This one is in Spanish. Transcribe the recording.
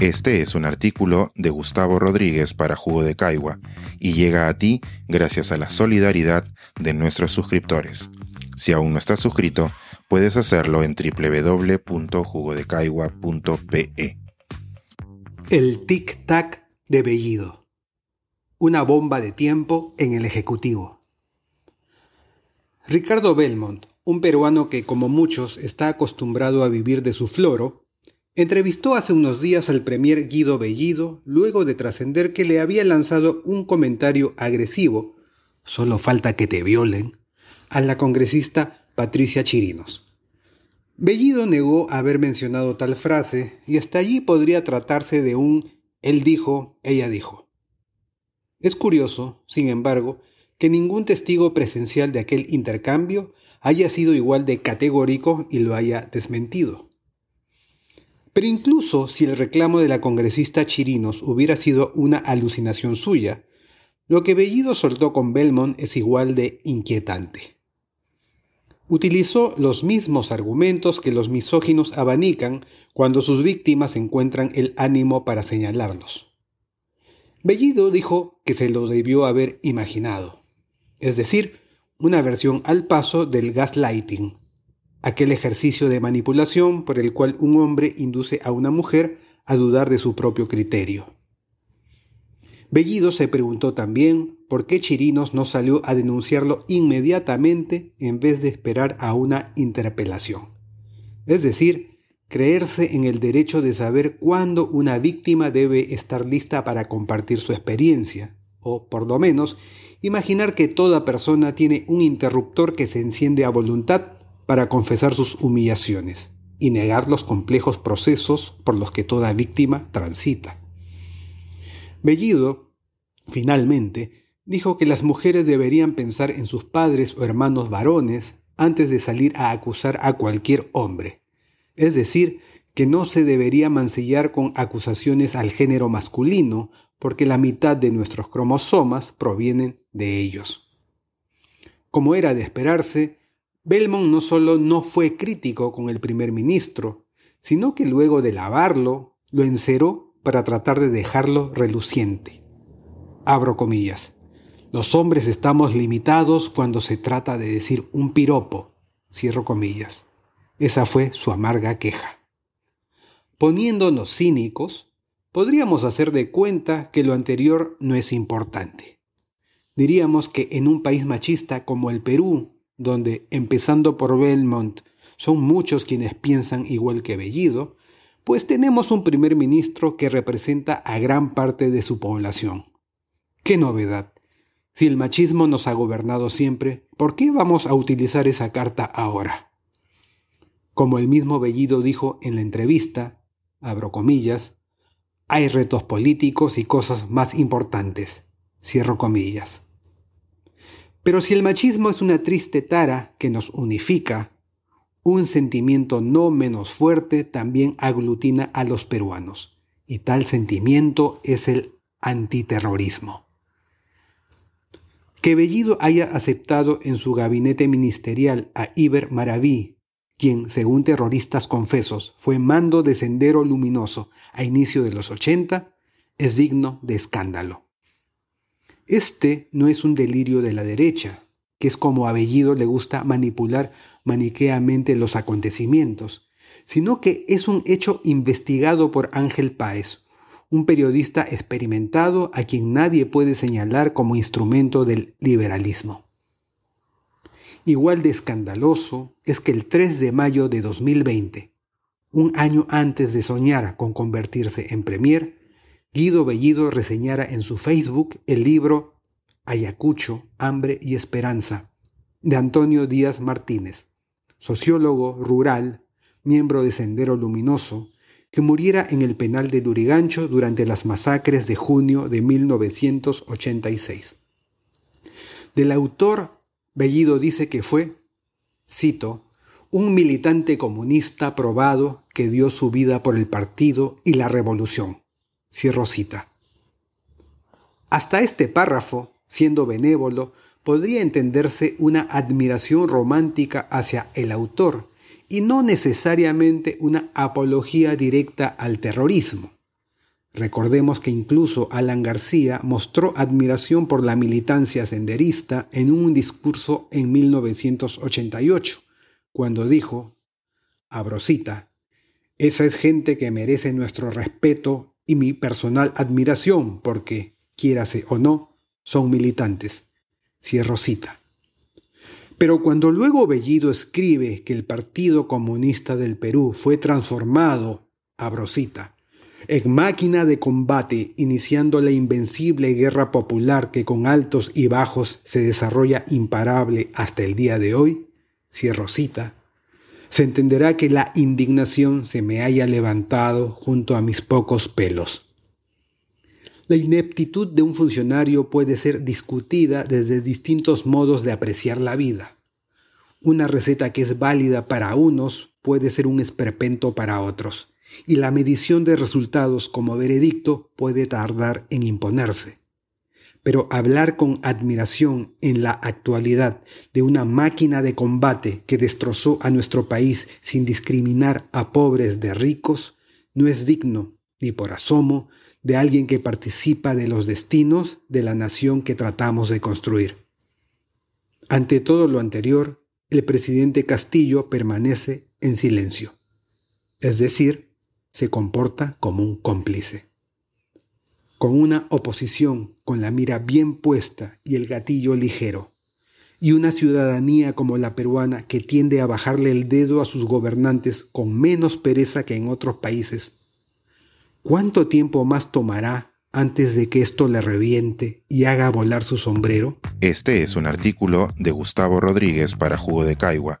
Este es un artículo de Gustavo Rodríguez para Jugo de Caigua y llega a ti gracias a la solidaridad de nuestros suscriptores. Si aún no estás suscrito, puedes hacerlo en www.jugodecaigua.pe. El tic-tac de Bellido. Una bomba de tiempo en el Ejecutivo. Ricardo Belmont, un peruano que como muchos está acostumbrado a vivir de su floro, entrevistó hace unos días al premier Guido Bellido luego de trascender que le había lanzado un comentario agresivo, solo falta que te violen, a la congresista Patricia Chirinos. Bellido negó haber mencionado tal frase y hasta allí podría tratarse de un él dijo, ella dijo. Es curioso, sin embargo, que ningún testigo presencial de aquel intercambio haya sido igual de categórico y lo haya desmentido. Pero incluso si el reclamo de la congresista Chirinos hubiera sido una alucinación suya, lo que Bellido soltó con Belmont es igual de inquietante. Utilizó los mismos argumentos que los misóginos abanican cuando sus víctimas encuentran el ánimo para señalarlos. Bellido dijo que se lo debió haber imaginado es decir, una versión al paso del gaslighting, aquel ejercicio de manipulación por el cual un hombre induce a una mujer a dudar de su propio criterio. Bellido se preguntó también por qué Chirinos no salió a denunciarlo inmediatamente en vez de esperar a una interpelación. Es decir, creerse en el derecho de saber cuándo una víctima debe estar lista para compartir su experiencia, o por lo menos imaginar que toda persona tiene un interruptor que se enciende a voluntad para confesar sus humillaciones y negar los complejos procesos por los que toda víctima transita. Bellido, finalmente, dijo que las mujeres deberían pensar en sus padres o hermanos varones antes de salir a acusar a cualquier hombre, es decir, que no se debería mancillar con acusaciones al género masculino porque la mitad de nuestros cromosomas provienen de ellos. Como era de esperarse, Belmont no solo no fue crítico con el primer ministro, sino que luego de lavarlo, lo enceró para tratar de dejarlo reluciente. Abro comillas. Los hombres estamos limitados cuando se trata de decir un piropo. Cierro comillas. Esa fue su amarga queja. Poniéndonos cínicos, podríamos hacer de cuenta que lo anterior no es importante. Diríamos que en un país machista como el Perú, donde, empezando por Belmont, son muchos quienes piensan igual que Bellido, pues tenemos un primer ministro que representa a gran parte de su población. ¡Qué novedad! Si el machismo nos ha gobernado siempre, ¿por qué vamos a utilizar esa carta ahora? Como el mismo Bellido dijo en la entrevista, abro comillas, hay retos políticos y cosas más importantes. Cierro comillas. Pero si el machismo es una triste tara que nos unifica, un sentimiento no menos fuerte también aglutina a los peruanos, y tal sentimiento es el antiterrorismo. Que Bellido haya aceptado en su gabinete ministerial a Iber Maraví quien, según terroristas confesos, fue mando de Sendero Luminoso a inicio de los 80, es digno de escándalo. Este no es un delirio de la derecha, que es como a Bellido le gusta manipular maniqueamente los acontecimientos, sino que es un hecho investigado por Ángel Páez, un periodista experimentado a quien nadie puede señalar como instrumento del liberalismo. Igual de escandaloso es que el 3 de mayo de 2020, un año antes de soñar con convertirse en premier, Guido Bellido reseñara en su Facebook el libro Ayacucho, Hambre y Esperanza, de Antonio Díaz Martínez, sociólogo rural, miembro de Sendero Luminoso, que muriera en el penal de Lurigancho durante las masacres de junio de 1986. Del autor Bellido dice que fue, cito, un militante comunista probado que dio su vida por el partido y la revolución. Cierro cita. Hasta este párrafo, siendo benévolo, podría entenderse una admiración romántica hacia el autor y no necesariamente una apología directa al terrorismo. Recordemos que incluso Alan García mostró admiración por la militancia senderista en un discurso en 1988, cuando dijo, Abrosita, esa es gente que merece nuestro respeto y mi personal admiración porque, quiérase o no, son militantes. Cierro cita. Pero cuando luego Bellido escribe que el Partido Comunista del Perú fue transformado, abrosita, en máquina de combate, iniciando la invencible guerra popular que con altos y bajos se desarrolla imparable hasta el día de hoy, cierro cita, se entenderá que la indignación se me haya levantado junto a mis pocos pelos. La ineptitud de un funcionario puede ser discutida desde distintos modos de apreciar la vida. Una receta que es válida para unos puede ser un esperpento para otros y la medición de resultados como veredicto puede tardar en imponerse. Pero hablar con admiración en la actualidad de una máquina de combate que destrozó a nuestro país sin discriminar a pobres de ricos no es digno, ni por asomo, de alguien que participa de los destinos de la nación que tratamos de construir. Ante todo lo anterior, el presidente Castillo permanece en silencio, es decir, se comporta como un cómplice. Con una oposición con la mira bien puesta y el gatillo ligero, y una ciudadanía como la peruana que tiende a bajarle el dedo a sus gobernantes con menos pereza que en otros países, ¿cuánto tiempo más tomará antes de que esto le reviente y haga volar su sombrero? Este es un artículo de Gustavo Rodríguez para Jugo de Caigua